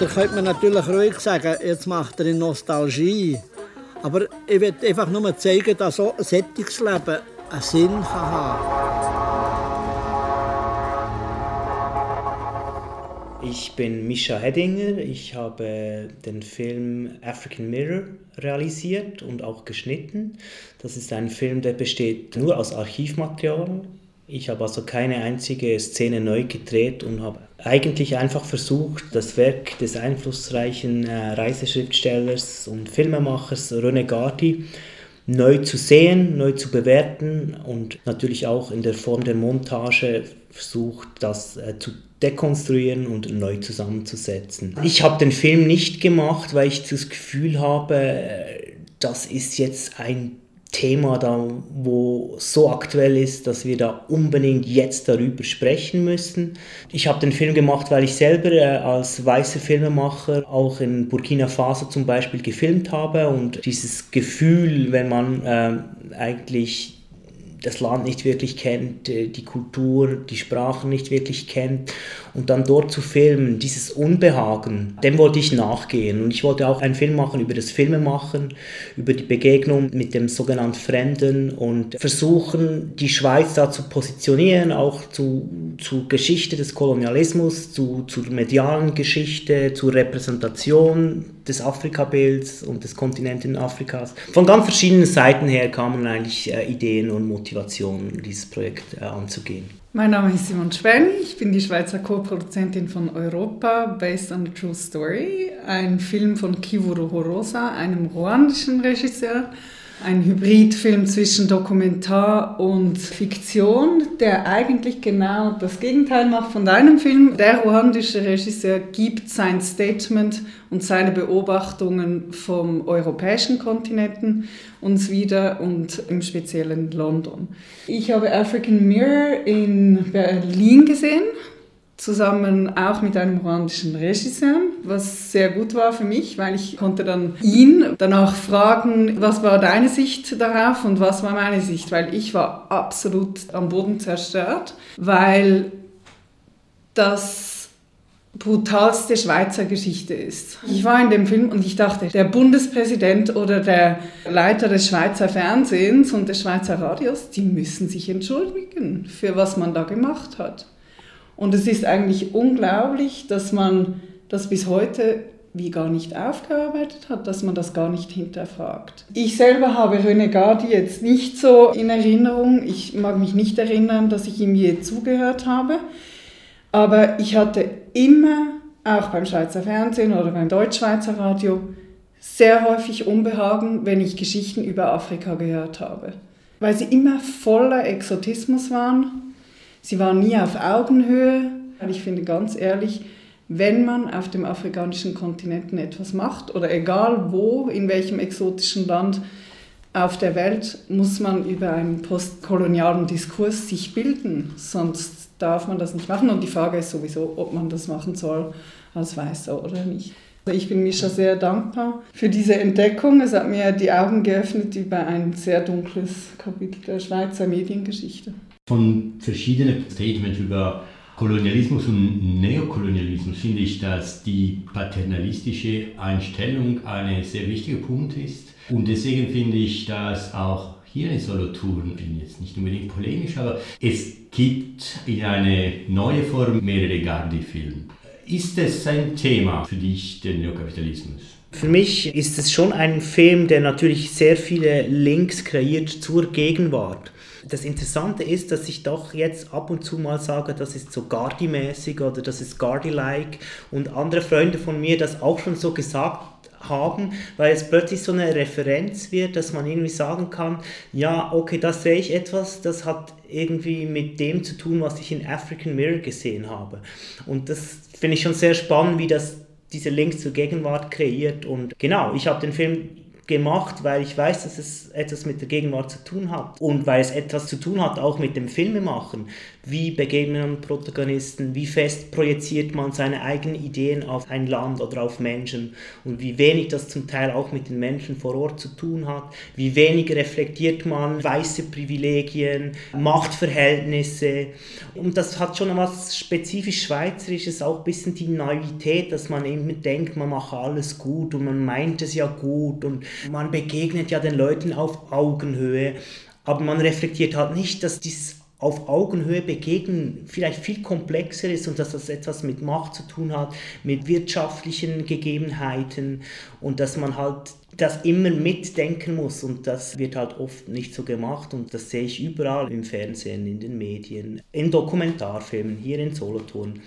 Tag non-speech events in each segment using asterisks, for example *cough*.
Da könnte man natürlich ruhig sagen, jetzt macht er in Nostalgie. Aber ich will einfach nur zeigen, dass so ein Sättigungsleben einen Sinn kann haben Ich bin Mischa Hedinger. Ich habe den Film African Mirror realisiert und auch geschnitten. Das ist ein Film, der besteht nur aus Archivmaterial. Ich habe also keine einzige Szene neu gedreht und habe eigentlich einfach versucht, das Werk des einflussreichen äh, Reiseschriftstellers und Filmemachers René Gardi neu zu sehen, neu zu bewerten und natürlich auch in der Form der Montage versucht, das äh, zu dekonstruieren und neu zusammenzusetzen. Ich habe den Film nicht gemacht, weil ich das Gefühl habe, äh, das ist jetzt ein Thema da, wo so aktuell ist, dass wir da unbedingt jetzt darüber sprechen müssen. Ich habe den Film gemacht, weil ich selber äh, als weißer Filmemacher auch in Burkina Faso zum Beispiel gefilmt habe und dieses Gefühl, wenn man äh, eigentlich das Land nicht wirklich kennt, äh, die Kultur, die Sprache nicht wirklich kennt und dann dort zu filmen, dieses Unbehagen, dem wollte ich nachgehen und ich wollte auch einen Film machen über das Filmemachen, über die Begegnung mit dem sogenannten Fremden und versuchen, die Schweiz da zu positionieren, auch zu, zur Geschichte des Kolonialismus, zu, zur medialen Geschichte, zur Repräsentation des Afrikabilds und des Kontinenten Afrikas. Von ganz verschiedenen Seiten her kamen eigentlich äh, Ideen und Motivationen, dieses Projekt äh, anzugehen. Mein Name ist Simon Schwenn, ich bin die Schweizer Co-Produzentin von Europa, Based on a True Story, ein Film von Kivuro Horosa, einem ruandischen Regisseur ein Hybridfilm zwischen Dokumentar und Fiktion, der eigentlich genau das Gegenteil macht von deinem Film. Der ruandische Regisseur gibt sein Statement und seine Beobachtungen vom europäischen Kontinenten uns wieder und im speziellen London. Ich habe African Mirror in Berlin gesehen zusammen auch mit einem ruandischen Regisseur, was sehr gut war für mich, weil ich konnte dann ihn danach fragen, was war deine Sicht darauf und was war meine Sicht, weil ich war absolut am Boden zerstört, weil das brutalste Schweizer Geschichte ist. Ich war in dem Film und ich dachte, der Bundespräsident oder der Leiter des Schweizer Fernsehens und des Schweizer Radios, die müssen sich entschuldigen für was man da gemacht hat. Und es ist eigentlich unglaublich, dass man das bis heute wie gar nicht aufgearbeitet hat, dass man das gar nicht hinterfragt. Ich selber habe René Gardi jetzt nicht so in Erinnerung. Ich mag mich nicht erinnern, dass ich ihm je zugehört habe. Aber ich hatte immer, auch beim Schweizer Fernsehen oder beim Deutschschweizer Radio, sehr häufig Unbehagen, wenn ich Geschichten über Afrika gehört habe. Weil sie immer voller Exotismus waren Sie waren nie auf Augenhöhe. Ich finde ganz ehrlich, wenn man auf dem afrikanischen Kontinenten etwas macht oder egal wo, in welchem exotischen Land auf der Welt, muss man über einen postkolonialen Diskurs sich bilden, sonst darf man das nicht machen. Und die Frage ist sowieso, ob man das machen soll als Weißer oder nicht. Also ich bin Mischa sehr dankbar für diese Entdeckung. Es hat mir die Augen geöffnet über ein sehr dunkles Kapitel der Schweizer Mediengeschichte von verschiedenen Statements über Kolonialismus und Neokolonialismus finde ich, dass die paternalistische Einstellung ein sehr wichtiger Punkt ist. Und deswegen finde ich, dass auch hier in Solothurn, jetzt nicht unbedingt polemisch, aber es gibt in eine neue Form mehrere Gardi-Filme. Ist es ein Thema für dich, der Neokapitalismus? Für mich ist es schon ein Film, der natürlich sehr viele Links kreiert zur Gegenwart das Interessante ist, dass ich doch jetzt ab und zu mal sage, das ist so Gardi-mäßig oder das ist Gardi-like und andere Freunde von mir das auch schon so gesagt haben, weil es plötzlich so eine Referenz wird, dass man irgendwie sagen kann, ja, okay, das sehe ich etwas, das hat irgendwie mit dem zu tun, was ich in African Mirror gesehen habe. Und das finde ich schon sehr spannend, wie das diese Links zur Gegenwart kreiert. Und genau, ich habe den Film gemacht, weil ich weiß, dass es etwas mit der Gegenwart zu tun hat und weil es etwas zu tun hat auch mit dem Filmemachen. Wie begegnet man Protagonisten? Wie fest projiziert man seine eigenen Ideen auf ein Land oder auf Menschen? Und wie wenig das zum Teil auch mit den Menschen vor Ort zu tun hat? Wie wenig reflektiert man weiße Privilegien, Machtverhältnisse? Und das hat schon etwas spezifisch Schweizerisches, auch ein bisschen die Naivität, dass man immer denkt, man mache alles gut und man meint es ja gut und man begegnet ja den Leuten auf Augenhöhe. Aber man reflektiert halt nicht, dass dieses auf Augenhöhe begegnen vielleicht viel komplexer ist und dass das etwas mit Macht zu tun hat, mit wirtschaftlichen Gegebenheiten und dass man halt das immer mitdenken muss und das wird halt oft nicht so gemacht und das sehe ich überall im Fernsehen, in den Medien, in Dokumentarfilmen, hier in Solothurn.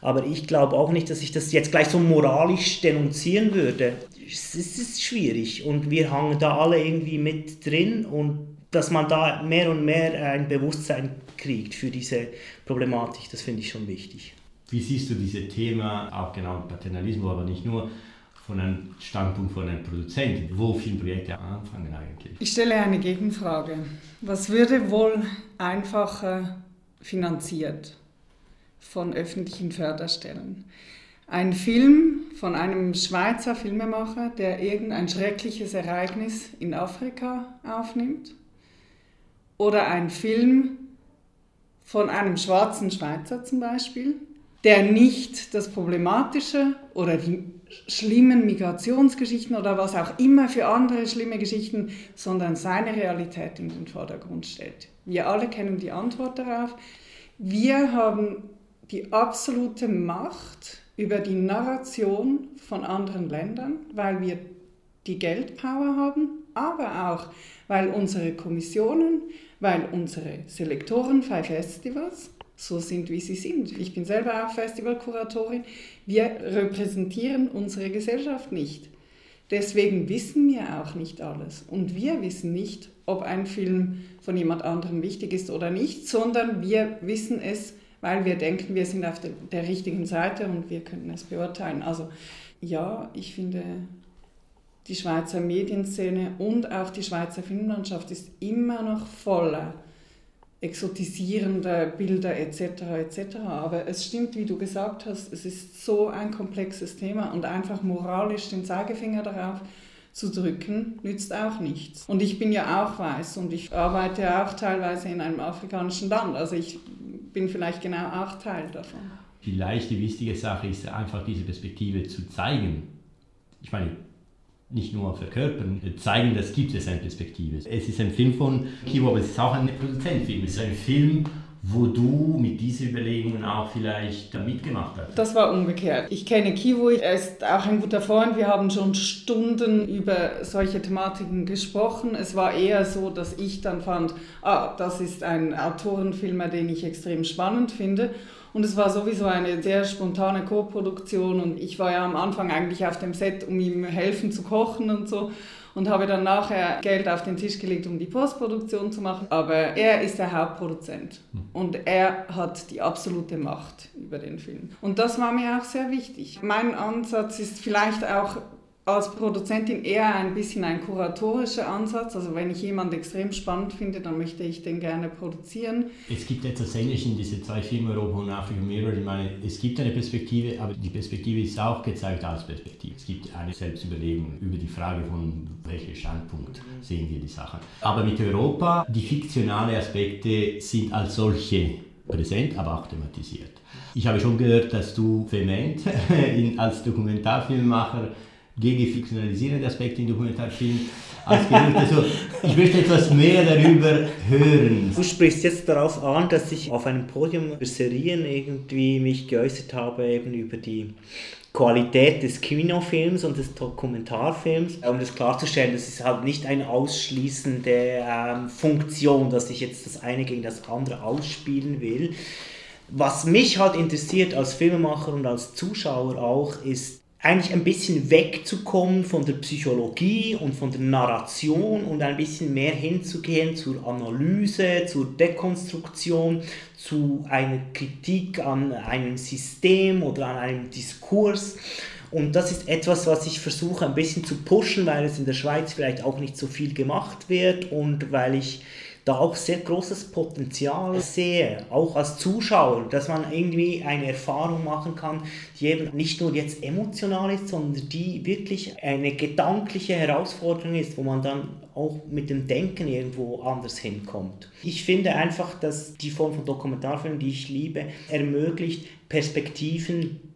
Aber ich glaube auch nicht, dass ich das jetzt gleich so moralisch denunzieren würde. Es ist schwierig und wir hangen da alle irgendwie mit drin und dass man da mehr und mehr ein Bewusstsein kriegt für diese Problematik, das finde ich schon wichtig. Wie siehst du dieses Thema, auch genau Paternalismus, aber nicht nur, von einem Standpunkt von einem Produzenten? Wo Filmprojekte anfangen eigentlich? Ich stelle eine Gegenfrage. Was würde wohl einfacher finanziert von öffentlichen Förderstellen? Ein Film von einem Schweizer Filmemacher, der irgendein schreckliches Ereignis in Afrika aufnimmt? Oder ein Film von einem schwarzen Schweizer zum Beispiel, der nicht das Problematische oder die schlimmen Migrationsgeschichten oder was auch immer für andere schlimme Geschichten, sondern seine Realität in den Vordergrund stellt. Wir alle kennen die Antwort darauf. Wir haben die absolute Macht über die Narration von anderen Ländern, weil wir die Geldpower haben, aber auch weil unsere Kommissionen weil unsere Selektoren Five Festivals so sind, wie sie sind. Ich bin selber auch Festivalkuratorin. Wir repräsentieren unsere Gesellschaft nicht. Deswegen wissen wir auch nicht alles. Und wir wissen nicht, ob ein Film von jemand anderem wichtig ist oder nicht, sondern wir wissen es, weil wir denken, wir sind auf der, der richtigen Seite und wir können es beurteilen. Also ja, ich finde, die Schweizer Medienszene und auch die Schweizer Filmlandschaft ist immer noch voller exotisierender Bilder etc. etc. Aber es stimmt, wie du gesagt hast, es ist so ein komplexes Thema und einfach moralisch den Zeigefinger darauf zu drücken, nützt auch nichts. Und ich bin ja auch weiß und ich arbeite auch teilweise in einem afrikanischen Land. Also ich bin vielleicht genau auch Teil davon. Vielleicht die wichtige Sache ist einfach diese Perspektive zu zeigen. Ich meine, nicht nur verkörpern, zeigen, dass gibt es eine Perspektive. Es ist ein Film von Kiwo, aber es ist auch ein Produzentfilm. Es ist ein Film, wo du mit diesen Überlegungen auch vielleicht mitgemacht hast. Das war umgekehrt. Ich kenne Kiwo, er ist auch ein guter Freund. Wir haben schon Stunden über solche Thematiken gesprochen. Es war eher so, dass ich dann fand, ah, das ist ein Autorenfilmer, den ich extrem spannend finde. Und es war sowieso eine sehr spontane Co-Produktion und ich war ja am Anfang eigentlich auf dem Set, um ihm helfen zu kochen und so und habe dann nachher Geld auf den Tisch gelegt, um die Postproduktion zu machen. Aber er ist der Hauptproduzent hm. und er hat die absolute Macht über den Film. Und das war mir auch sehr wichtig. Mein Ansatz ist vielleicht auch als Produzentin eher ein bisschen ein kuratorischer Ansatz. Also wenn ich jemanden extrem spannend finde, dann möchte ich den gerne produzieren. Es gibt etwas Ähnliches in diese zwei Filme Europa und Afrika Mirror. Ich meine, es gibt eine Perspektive, aber die Perspektive ist auch gezeigt als Perspektive. Es gibt eine Selbstüberlegung über die Frage von welchem Standpunkt sehen wir die Sachen. Aber mit Europa, die fiktionalen Aspekte sind als solche präsent, aber auch thematisiert. Ich habe schon gehört, dass du vehement *laughs* als Dokumentarfilmemacher gegen fiktionalisierende Aspekte in Dokumentarfilmen ausgedrückt. Also ich möchte etwas mehr darüber hören. Du sprichst jetzt darauf an, dass ich auf einem Podium für Serien irgendwie mich geäußert habe, eben über die Qualität des Kinofilms und des Dokumentarfilms. Um das klarzustellen, das ist halt nicht eine ausschließende ähm, Funktion, dass ich jetzt das eine gegen das andere ausspielen will. Was mich halt interessiert als Filmemacher und als Zuschauer auch, ist eigentlich ein bisschen wegzukommen von der Psychologie und von der Narration und ein bisschen mehr hinzugehen zur Analyse, zur Dekonstruktion, zu einer Kritik an einem System oder an einem Diskurs. Und das ist etwas, was ich versuche ein bisschen zu pushen, weil es in der Schweiz vielleicht auch nicht so viel gemacht wird und weil ich da auch sehr großes Potenzial sehe, auch als Zuschauer, dass man irgendwie eine Erfahrung machen kann, die eben nicht nur jetzt emotional ist, sondern die wirklich eine gedankliche Herausforderung ist, wo man dann auch mit dem Denken irgendwo anders hinkommt. Ich finde einfach, dass die Form von Dokumentarfilm, die ich liebe, ermöglicht, Perspektiven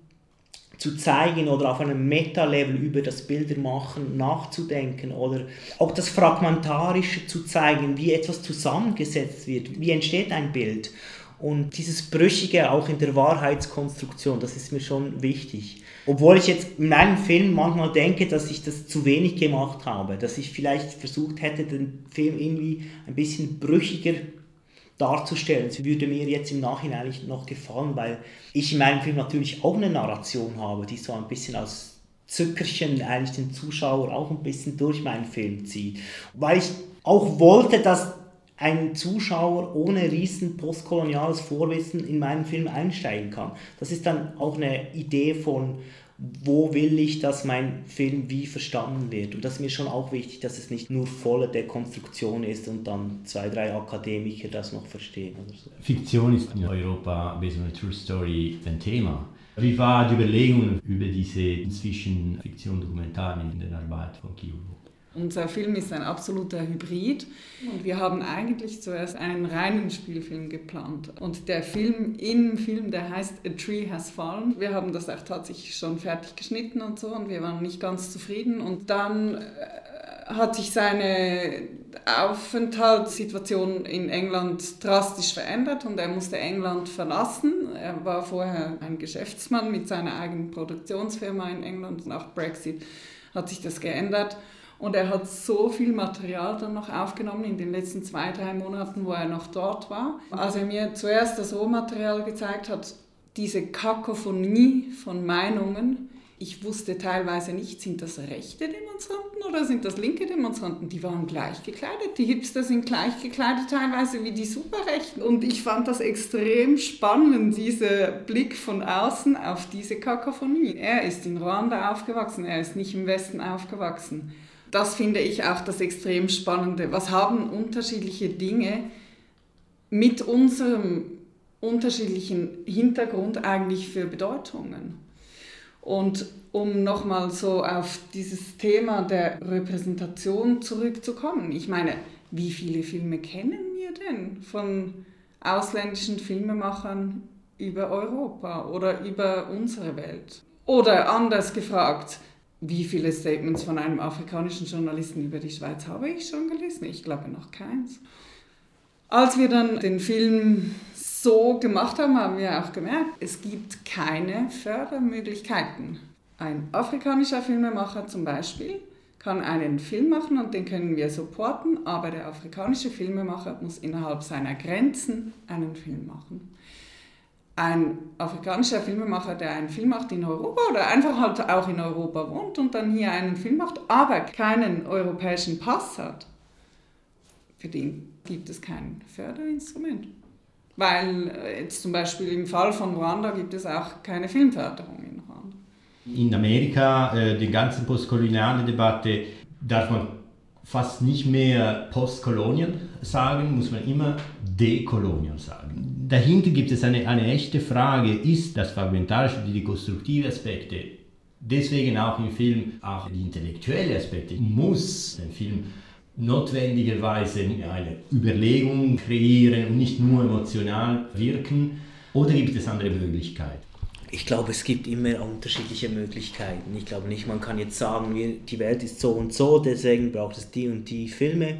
zu zeigen oder auf einem Meta-Level über das Bildermachen nachzudenken oder auch das Fragmentarische zu zeigen, wie etwas zusammengesetzt wird, wie entsteht ein Bild. Und dieses Brüchige auch in der Wahrheitskonstruktion, das ist mir schon wichtig. Obwohl ich jetzt in meinem Film manchmal denke, dass ich das zu wenig gemacht habe, dass ich vielleicht versucht hätte, den Film irgendwie ein bisschen brüchiger darzustellen. Es würde mir jetzt im Nachhinein noch gefallen, weil ich in meinem Film natürlich auch eine Narration habe, die so ein bisschen als Zückerchen eigentlich den Zuschauer auch ein bisschen durch meinen Film zieht. Weil ich auch wollte, dass ein Zuschauer ohne riesen postkoloniales Vorwissen in meinen Film einsteigen kann. Das ist dann auch eine Idee von wo will ich, dass mein Film wie verstanden wird. Und das ist mir schon auch wichtig, dass es nicht nur volle Dekonstruktion ist und dann zwei, drei Akademiker das noch verstehen. So. Fiktion ist in Europa, based on a true story, ein Thema. Wie war die Überlegung über diese inzwischen Fiktion-Dokumentarien in der Arbeit von Kiyobo? Unser Film ist ein absoluter Hybrid und wir haben eigentlich zuerst einen reinen Spielfilm geplant. Und der Film im Film, der heißt A Tree Has Fallen. Wir haben das auch tatsächlich schon fertig geschnitten und so und wir waren nicht ganz zufrieden. Und dann äh, hat sich seine Aufenthaltssituation in England drastisch verändert und er musste England verlassen. Er war vorher ein Geschäftsmann mit seiner eigenen Produktionsfirma in England. Nach Brexit hat sich das geändert. Und er hat so viel Material dann noch aufgenommen in den letzten zwei, drei Monaten, wo er noch dort war. Als er mir zuerst das Rohmaterial gezeigt hat, diese Kakophonie von Meinungen, ich wusste teilweise nicht, sind das rechte Demonstranten oder sind das linke Demonstranten? Die waren gleich gekleidet. Die Hipster sind gleich gekleidet teilweise wie die Superrechten. Und ich fand das extrem spannend, dieser Blick von außen auf diese Kakophonie. Er ist in Ruanda aufgewachsen, er ist nicht im Westen aufgewachsen das finde ich auch das extrem Spannende. Was haben unterschiedliche Dinge mit unserem unterschiedlichen Hintergrund eigentlich für Bedeutungen? Und um nochmal so auf dieses Thema der Repräsentation zurückzukommen, ich meine, wie viele Filme kennen wir denn von ausländischen Filmemachern über Europa oder über unsere Welt? Oder anders gefragt, wie viele Statements von einem afrikanischen Journalisten über die Schweiz habe ich schon gelesen? Ich glaube noch keins. Als wir dann den Film so gemacht haben, haben wir auch gemerkt, es gibt keine Fördermöglichkeiten. Ein afrikanischer Filmemacher zum Beispiel kann einen Film machen und den können wir supporten, aber der afrikanische Filmemacher muss innerhalb seiner Grenzen einen Film machen ein afrikanischer Filmemacher, der einen Film macht in Europa oder einfach halt auch in Europa wohnt und dann hier einen Film macht, aber keinen europäischen Pass hat, für den gibt es kein Förderinstrument. Weil äh, jetzt zum Beispiel im Fall von Ruanda gibt es auch keine Filmförderung in Ruanda. In Amerika, äh, die ganze postkoloniale Debatte, darf man fast nicht mehr Postkolonial sagen, muss man immer Dekolonial sagen. Dahinter gibt es eine, eine echte Frage, ist das fragmentarische, die konstruktive Aspekte, deswegen auch im Film, auch die intellektuellen Aspekte, muss der Film notwendigerweise eine Überlegung kreieren und nicht nur emotional wirken, oder gibt es andere Möglichkeiten? Ich glaube, es gibt immer unterschiedliche Möglichkeiten. Ich glaube nicht, man kann jetzt sagen, die Welt ist so und so, deswegen braucht es die und die Filme.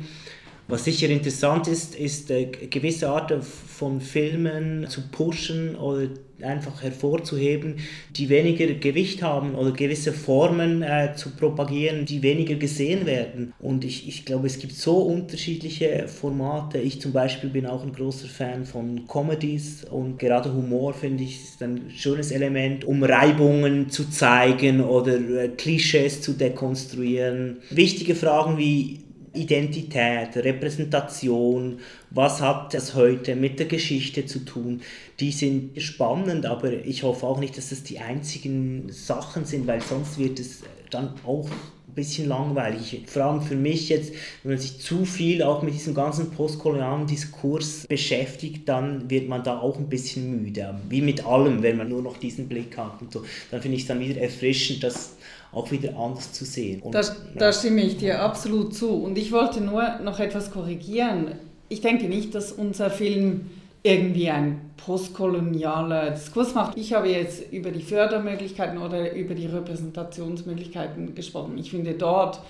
Was sicher interessant ist, ist äh, gewisse Arten von Filmen zu pushen oder einfach hervorzuheben, die weniger Gewicht haben oder gewisse Formen äh, zu propagieren, die weniger gesehen werden. Und ich, ich glaube, es gibt so unterschiedliche Formate. Ich zum Beispiel bin auch ein großer Fan von Comedies und gerade Humor finde ich ist ein schönes Element, um Reibungen zu zeigen oder äh, Klischees zu dekonstruieren. Wichtige Fragen wie Identität, Repräsentation, was hat das heute mit der Geschichte zu tun. Die sind spannend, aber ich hoffe auch nicht, dass das die einzigen Sachen sind, weil sonst wird es dann auch ein bisschen langweilig. Vor allem für mich jetzt, wenn man sich zu viel auch mit diesem ganzen postkolonialen Diskurs beschäftigt, dann wird man da auch ein bisschen müde. Wie mit allem, wenn man nur noch diesen Blick hat und so. Dann finde ich es dann wieder erfrischend, das auch wieder anders zu sehen. Und, da, da stimme ich dir absolut zu. Und ich wollte nur noch etwas korrigieren. Ich denke nicht, dass unser Film irgendwie ein postkolonialer Diskurs macht. Ich habe jetzt über die Fördermöglichkeiten oder über die Repräsentationsmöglichkeiten gesprochen. Ich finde, dort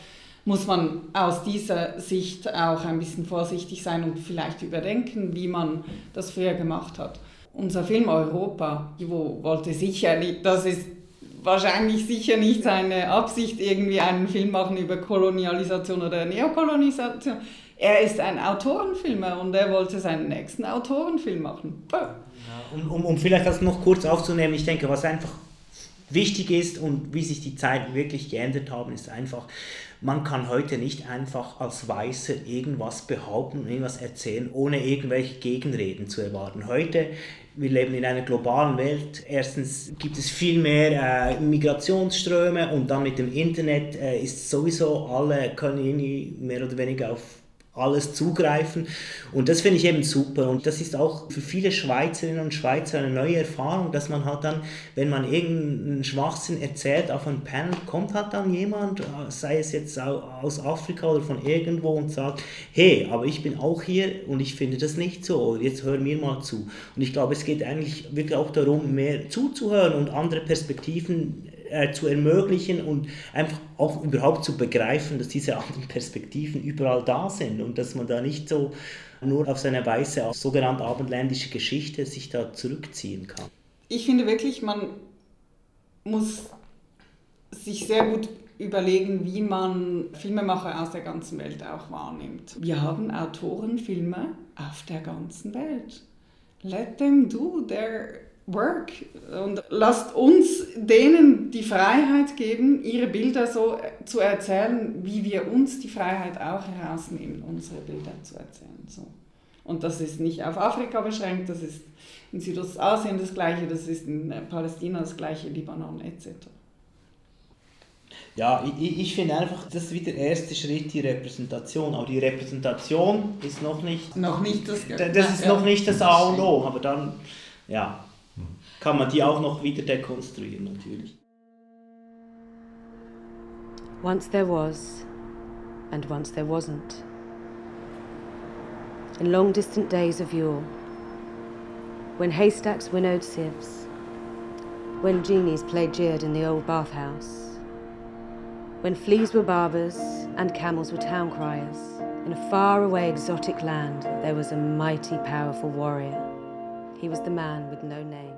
muss man aus dieser Sicht auch ein bisschen vorsichtig sein und vielleicht überdenken, wie man das früher gemacht hat. Unser Film Europa, Ivo wollte sicher nicht, das ist wahrscheinlich sicher nicht seine Absicht, irgendwie einen Film machen über Kolonialisation oder Neokolonisation. Er ist ein Autorenfilmer und er wollte seinen nächsten Autorenfilm machen. Ja, um, um, um vielleicht das noch kurz aufzunehmen, ich denke, was einfach wichtig ist und wie sich die Zeiten wirklich geändert haben, ist einfach, man kann heute nicht einfach als Weißer irgendwas behaupten und irgendwas erzählen, ohne irgendwelche Gegenreden zu erwarten. Heute, wir leben in einer globalen Welt. Erstens gibt es viel mehr äh, Migrationsströme und dann mit dem Internet äh, ist sowieso alle können irgendwie mehr oder weniger auf alles zugreifen. Und das finde ich eben super. Und das ist auch für viele Schweizerinnen und Schweizer eine neue Erfahrung, dass man halt dann, wenn man irgendeinen Schwachsinn erzählt, auf ein Panel kommt halt dann jemand, sei es jetzt aus Afrika oder von irgendwo und sagt, hey, aber ich bin auch hier und ich finde das nicht so, jetzt hör mir mal zu. Und ich glaube, es geht eigentlich wirklich auch darum, mehr zuzuhören und andere Perspektiven äh, zu ermöglichen und einfach auch überhaupt zu begreifen, dass diese anderen Perspektiven überall da sind und dass man da nicht so nur auf seine weiße, sogenannte abendländische Geschichte sich da zurückziehen kann. Ich finde wirklich, man muss sich sehr gut überlegen, wie man Filmemacher aus der ganzen Welt auch wahrnimmt. Wir haben Autorenfilme auf der ganzen Welt. Let them do their work. Und lasst uns denen die Freiheit geben, ihre Bilder so zu erzählen, wie wir uns die Freiheit auch herausnehmen, unsere Bilder zu erzählen. So. Und das ist nicht auf Afrika beschränkt, das ist in Südostasien das gleiche, das ist in Palästina das gleiche, Libanon etc. Ja, ich, ich finde einfach, das ist wieder der erste Schritt, die Repräsentation. Aber die Repräsentation ist noch nicht. Noch nicht das. Das ist ja. noch nicht das A und O. Aber dann, ja, Mhm. kann man die auch noch wieder dekonstruieren natürlich. Once there was, and once there wasn't. In long distant days of yore, when haystacks winnowed sieves, when genies played jeered in the old bathhouse, when fleas were barbers and camels were town criers, in a far-away exotic land there was a mighty powerful warrior. He was the man with no name.